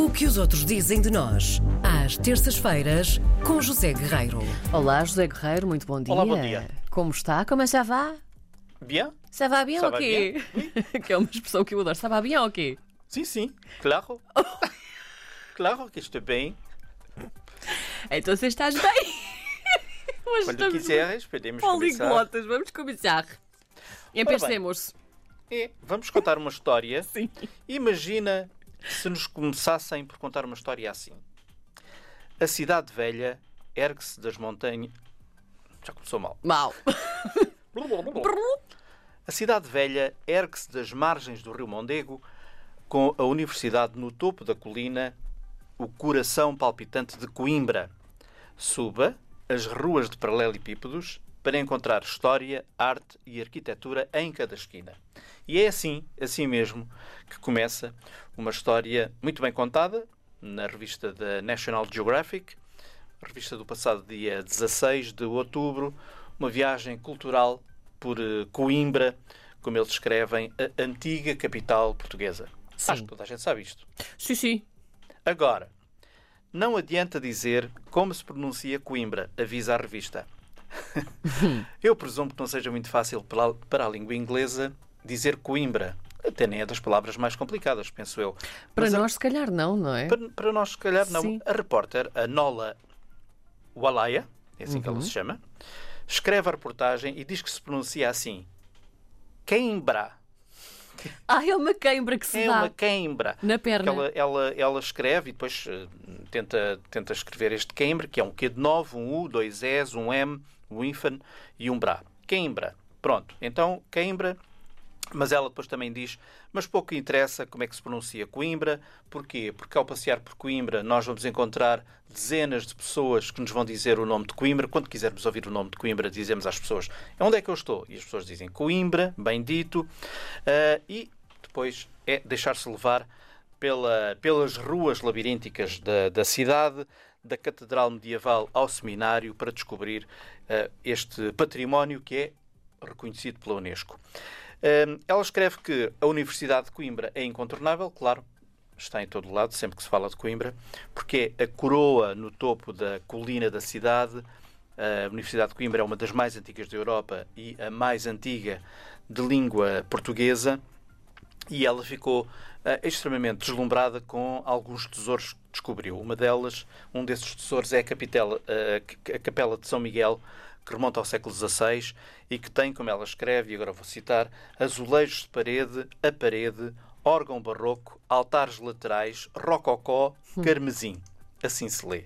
O que os outros dizem de nós, às terças-feiras, com José Guerreiro. Olá, José Guerreiro, muito bom dia. Olá, bom dia. Como está? Como ça va? Bien? Ça va bien Ça ou quê? que é uma expressão que eu adoro. Ça va bien ou quê? Sim, sim, claro. claro que estou bem. Então você estás bem. Hoje Quando estamos quiseres, podemos começar. poliglotas. Vamos começar. Empecemos. É, vamos contar uma história. Sim. Imagina se nos começassem por contar uma história assim. A cidade velha ergue-se das montanhas. Já começou mal. Mal. A cidade velha ergue-se das margens do rio Mondego, com a universidade no topo da colina, o coração palpitante de Coimbra. Suba as ruas de paralelepípedos para encontrar história, arte e arquitetura em cada esquina. E é assim, assim mesmo, que começa uma história muito bem contada na revista da National Geographic, revista do passado dia 16 de outubro, uma viagem cultural por eh, Coimbra, como eles escrevem, a antiga capital portuguesa. Sim. Acho que toda a gente sabe isto. Sim, sim. Agora, não adianta dizer como se pronuncia Coimbra, avisa a revista. Eu presumo que não seja muito fácil para a, a língua inglesa dizer Coimbra. Até nem é das palavras mais complicadas, penso eu. Para Mas a- nós, se calhar, não, não é? para, para nós, se calhar, não. Sim. A repórter, a Nola Walaya, é assim que Uhum. ela se chama, escreve a reportagem e diz que se pronuncia assim: Queimbra. Ah, é uma queimbra que se É dá uma queimbra. na perna. Ela, ela, ela escreve e depois eh, tenta, tenta escrever este queimbra, que é um Q de 9, um U, dois S, um M, um hífen e um Bra. Queimbra. Pronto. Então, queimbra. Mas ela depois também diz, mas pouco interessa como é que se pronuncia Coimbra. Porquê? Porque ao passear por Coimbra nós vamos encontrar dezenas de pessoas que nos vão dizer o nome de Coimbra. Quando quisermos ouvir o nome de Coimbra, dizemos às pessoas onde é que eu estou? E as pessoas dizem Coimbra, bem dito. Ah, e depois é deixar-se levar pela- pelas ruas labirínticas da, da cidade, da Catedral Medieval ao Seminário, para descobrir ah, este património que é reconhecido pela Unesco. Ela escreve que a Universidade de Coimbra é incontornável, claro, está em todo lado, sempre que se fala de Coimbra, porque é a coroa no topo da colina da cidade. A Universidade de Coimbra é uma das mais antigas da Europa e a mais antiga de língua portuguesa e ela ficou eh, extremamente deslumbrada com alguns tesouros que descobriu. Uma delas, um desses tesouros é a, capitela, eh, a Capela de São Miguel, que remonta ao século XVI e que tem, como ela escreve, e agora vou citar, azulejos de parede, a parede, órgão barroco, altares laterais, rococó, carmesim. Assim se lê.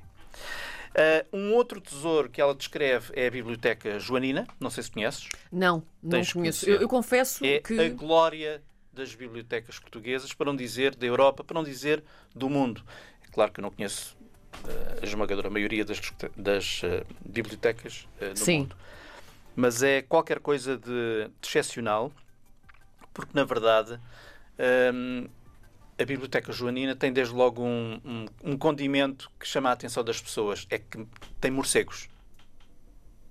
Eh, um outro tesouro que ela descreve é a Biblioteca Joanina, não sei se conheces. Não, não Tens conheço. Eu, eu confesso É que. a glória das bibliotecas portuguesas, para não dizer da Europa, para não dizer do mundo. É claro que eu não conheço a esmagadora maioria das, das, eh, bibliotecas eh, do Sim. mundo. Mas é qualquer coisa de, de excepcional, porque na verdade hum, a Biblioteca Joanina tem desde logo um, um- um condimento que chama a atenção das pessoas: é que tem morcegos.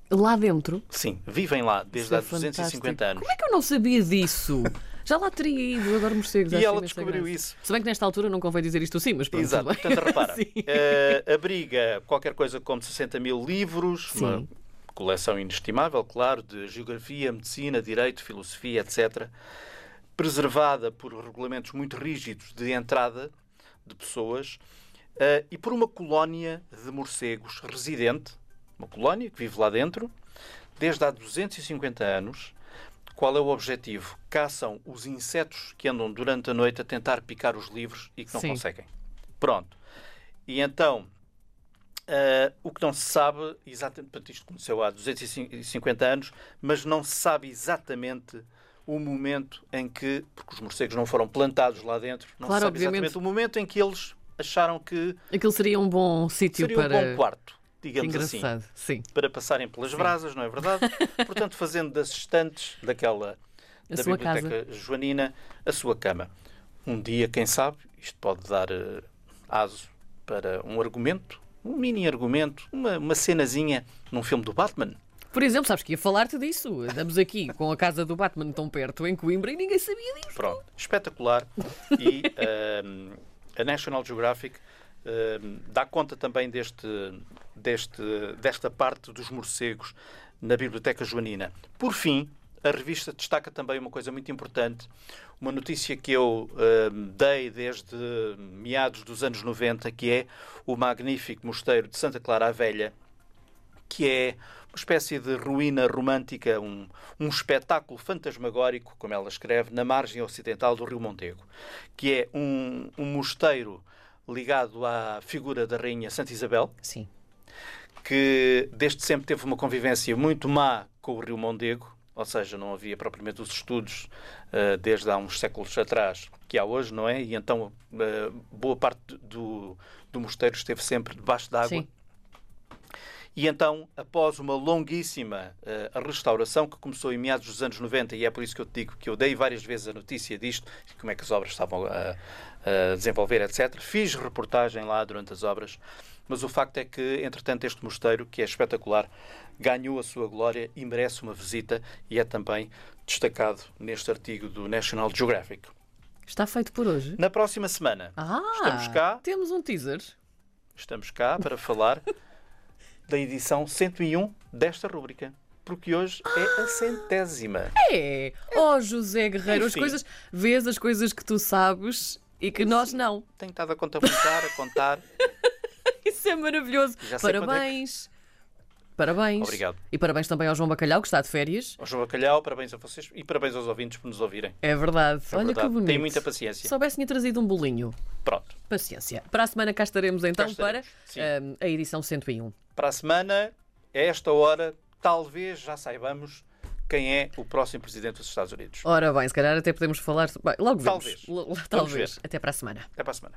Lá dentro. Sim, vivem lá desde é há 250 fantástico. anos. Como é que eu não sabia disso? Já lá teria ido, eu adoro morcegos. E ela descobriu isso. Se bem que nesta altura não convém dizer isto assim, mas pronto. Exato, portanto, repara, Sim. eh, abriga qualquer coisa como 60 mil livros, Sim. uma coleção inestimável, claro, de geografia, medicina, direito, filosofia, etc. Preservada por regulamentos muito rígidos de entrada de pessoas eh, e por uma colónia de morcegos residente, uma colónia que vive lá dentro, desde há 250 anos. Qual é o objetivo? Caçam os insetos que andam durante a noite a tentar picar os livros e que não Sim. conseguem. Pronto. E então, ah, o que não se sabe, exatamente, isto aconteceu há 250 anos, mas não se sabe exatamente o momento em que, porque os morcegos não foram plantados lá dentro, não Claro, se sabe obviamente. exatamente o momento em que eles acharam que Aquilo seria um bom sítio seria para. um bom quarto, digamos assim. Sim. para passarem pelas brasas, não é verdade? Portanto, fazendo das estantes daquela A da biblioteca joanina a sua cama. Um dia, quem sabe, isto pode dar eh, aso para um argumento, um mini argumento, uma, uma cenazinha num filme do Batman. Por exemplo, sabes que ia falar-te disso. Andamos aqui com a casa do Batman tão perto em Coimbra e ninguém sabia disso. Pronto, espetacular. E, ahm, a National Geographic eh, dá conta também deste, deste, desta parte dos morcegos na Biblioteca Joanina. Por fim, a revista destaca também uma coisa muito importante, uma notícia que eu eh, dei desde meados dos anos 90, que é o magnífico mosteiro de Santa Clara a Velha, que é uma espécie de ruína romântica, um, um espetáculo fantasmagórico, como ela escreve, na margem ocidental do Rio Montego, que é um, um mosteiro ligado à figura da Rainha Santa Isabel, Sim. Que desde sempre teve uma convivência muito má com o Rio Mondego, ou seja, não havia propriamente os estudos uh, desde há uns séculos atrás que há hoje, não é? E então uh, boa parte do, do mosteiro esteve sempre debaixo d'água. Sim. E então, após uma longuíssima uh, restauração que começou em meados dos anos 90, e é por isso que eu te digo que eu dei várias vezes a notícia disto, como é que as obras estavam a, a desenvolver, etc. Fiz reportagem lá durante as obras, mas o facto é que, entretanto, este mosteiro, que é espetacular, ganhou a sua glória e merece uma visita e é também destacado neste artigo do National Geographic. Está feito por hoje. Na próxima semana Ah, estamos cá, Temos um teaser. estamos cá para falar da edição 101 desta rúbrica. Porque hoje é a centésima. É! Oh, José Guerreiro, as Enfim. coisas. Vês as coisas que tu sabes e que nós não. Tenho estado a contabilizar, a contar. Isso é maravilhoso. Parabéns. Parabéns. Obrigado. E parabéns também ao João Bacalhau, que está de férias. Ao João Bacalhau, parabéns a vocês e parabéns aos ouvintes por nos ouvirem. É verdade. É Olha verdade. que bonito. Tem muita paciência. Se soubesse, tinha trazido um bolinho. Pronto. Paciência. Para a semana cá estaremos então estaremos, sim. para hum, a edição 101. Para a semana, a esta hora, talvez já saibamos quem é o próximo presidente dos Estados Unidos. Ora bem, se calhar até podemos falar. Bem, logo vemos. Talvez. L- Talvez. Até para a semana. Até para a semana.